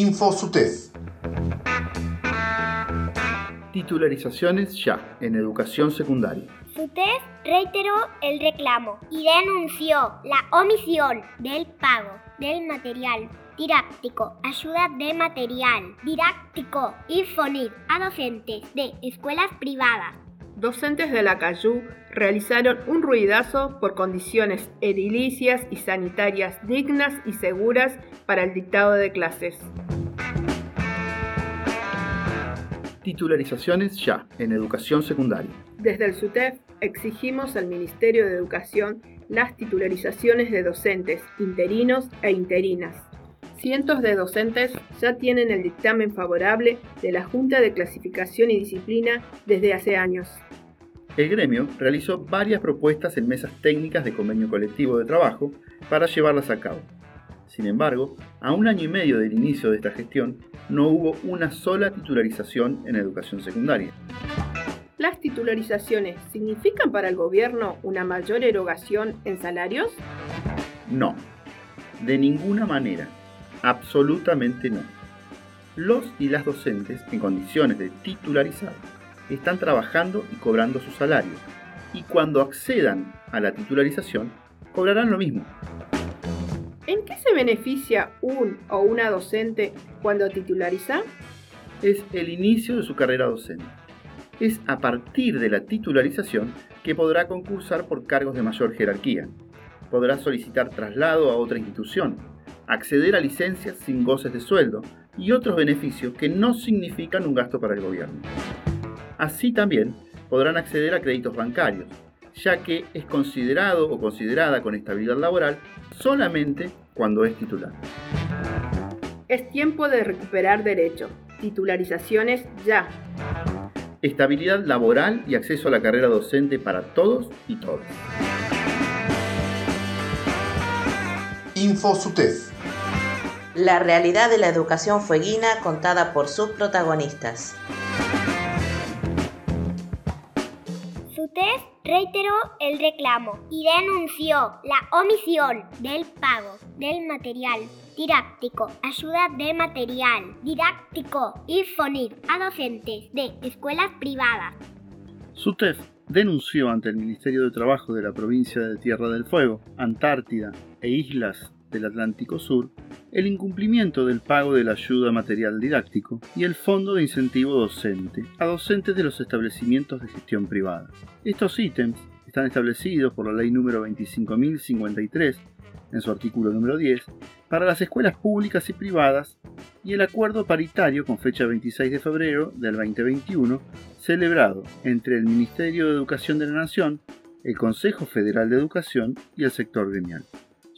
InfoSUTEF. Titularizaciones ya en educación secundaria. SUTEF reiteró el reclamo y denunció la omisión del pago del material didáctico, ayuda de material didáctico y FONID a docentes de escuelas privadas. Docentes de la Cayú realizaron un ruidazo por condiciones edilicias y sanitarias dignas y seguras para el dictado de clases. Titularizaciones ya en educación secundaria. Desde el SUTEF exigimos al Ministerio de Educación las titularizaciones de docentes interinos e interinas. Cientos de docentes ya tienen el dictamen favorable de la Junta de Clasificación y Disciplina desde hace años. El gremio realizó varias propuestas en mesas técnicas de convenio colectivo de trabajo para llevarlas a cabo. Sin embargo, a un año y medio del inicio de esta gestión, no hubo una sola titularización en educación secundaria. ¿Las titularizaciones significan para el gobierno una mayor erogación en salarios? No, de ninguna manera, absolutamente no. Los y las docentes en condiciones de titularizar están trabajando y cobrando su salario, y cuando accedan a la titularización, cobrarán lo mismo. ¿En qué se beneficia un o una docente cuando titulariza? Es el inicio de su carrera docente. Es a partir de la titularización que podrá concursar por cargos de mayor jerarquía. Podrá solicitar traslado a otra institución, acceder a licencias sin goces de sueldo y otros beneficios que no significan un gasto para el gobierno. Así también podrán acceder a créditos bancarios, ya que es considerado o considerada con estabilidad laboral solamente cuando es titular. Es tiempo de recuperar derechos. Titularizaciones ya. Estabilidad laboral y acceso a la carrera docente para todos y todas. InfoSUTEF. La realidad de la educación fueguina contada por sus protagonistas. SUTEF reiteró el reclamo y denunció la omisión del pago del material didáctico, ayuda de material didáctico y FONID a docentes de escuelas privadas. SUTEF denunció ante el Ministerio de Trabajo de la provincia de Tierra del Fuego, Antártida e Islas del Atlántico Sur el incumplimiento del pago de la ayuda material didáctico y el fondo de incentivo docente a docentes de los establecimientos de gestión privada. Estos ítems están establecidos por la ley número 25.053 en su artículo número 10 para las escuelas públicas y privadas y el acuerdo paritario con fecha 26 de febrero del 2021 celebrado entre el Ministerio de Educación de la Nación, el Consejo Federal de Educación y el sector gremial.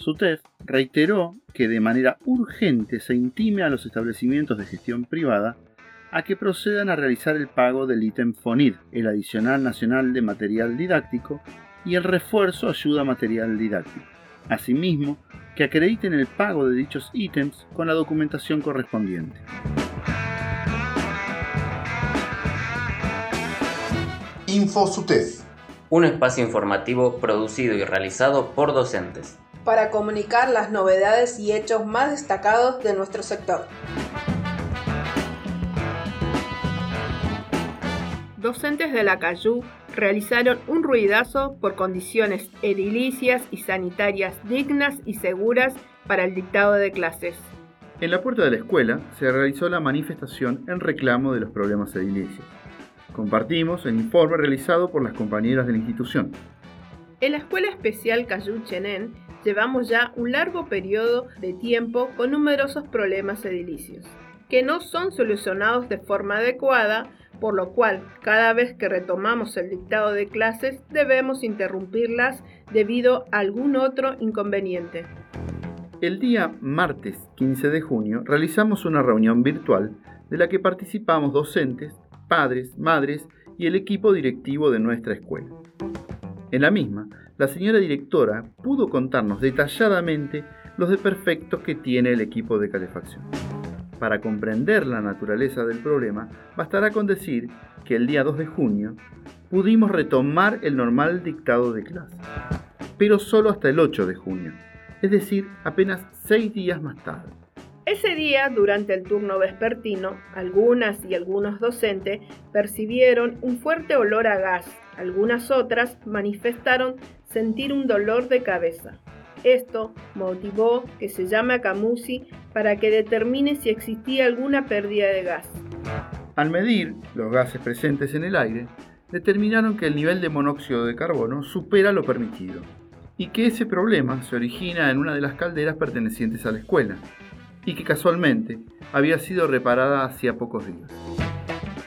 SUTEF reiteró que de manera urgente se intime a los establecimientos de gestión privada a que procedan a realizar el pago del ítem FONID, el adicional nacional de material didáctico y el refuerzo ayuda material didáctico. Asimismo, que acrediten el pago de dichos ítems con la documentación correspondiente. InfoSUTEF. Un espacio informativo producido y realizado por docentes. Para comunicar las novedades y hechos más destacados de nuestro sector. Docentes de la Cayú realizaron un ruidazo por condiciones edilicias y sanitarias dignas y seguras para el dictado de clases. En la puerta de la escuela se realizó la manifestación en reclamo de los problemas edilicios. Compartimos el informe realizado por las compañeras de la institución. En la Escuela Especial Cayú Chenén llevamos ya un largo periodo de tiempo con numerosos problemas edilicios, que no son solucionados de forma adecuada, por lo cual cada vez que retomamos el dictado de clases debemos interrumpirlas debido a algún otro inconveniente. El día martes 15 de junio realizamos una reunión virtual de la que participamos docentes, padres, madres y el equipo directivo de nuestra escuela. En la misma, la señora directora pudo contarnos detalladamente los desperfectos que tiene el equipo de calefacción. Para comprender la naturaleza del problema, bastará con decir que el día 2 de junio pudimos retomar el normal dictado de clase, pero solo hasta el 8 de junio, es decir, apenas seis días más tarde. Ese día, durante el turno vespertino, algunas y algunos docentes percibieron un fuerte olor a gas. Algunas otras manifestaron sentir un dolor de cabeza. Esto motivó que se llame a Camusi para que determine si existía alguna pérdida de gas. Al medir los gases presentes en el aire, determinaron que el nivel de monóxido de carbono supera lo permitido y que ese problema se origina en una de las calderas pertenecientes a la escuela y que casualmente había sido reparada hacía pocos días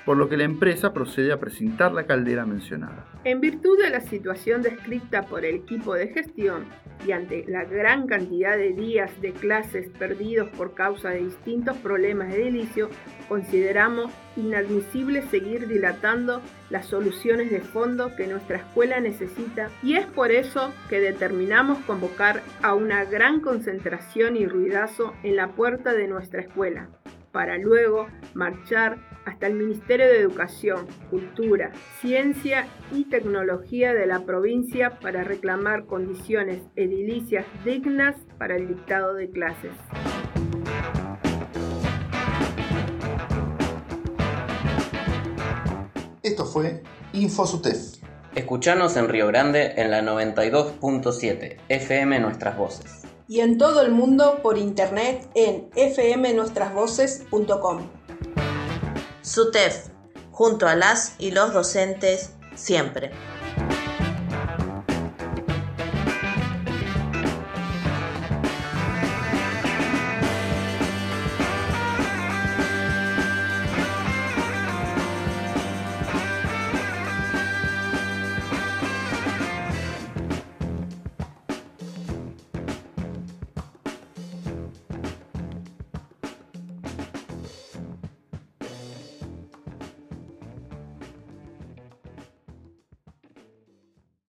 por lo que la empresa procede a presentar la caldera mencionada. En virtud de la situación descrita por el equipo de gestión y ante la gran cantidad de días de clases perdidos por causa de distintos problemas de edilicio, consideramos inadmisible seguir dilatando las soluciones de fondo que nuestra escuela necesita y es por eso que determinamos convocar a una gran concentración y ruidazo en la puerta de nuestra escuela para luego marchar hasta el Ministerio de Educación, Cultura, Ciencia y Tecnología de la provincia para reclamar condiciones edilicias dignas para el dictado de clases. Esto fue InfoSutef. Escuchanos en Río Grande en la 92.7 FM Nuestras Voces y en todo el mundo por internet en fmnuestrasvoces.com. SUTEF, junto a las y los docentes, siempre.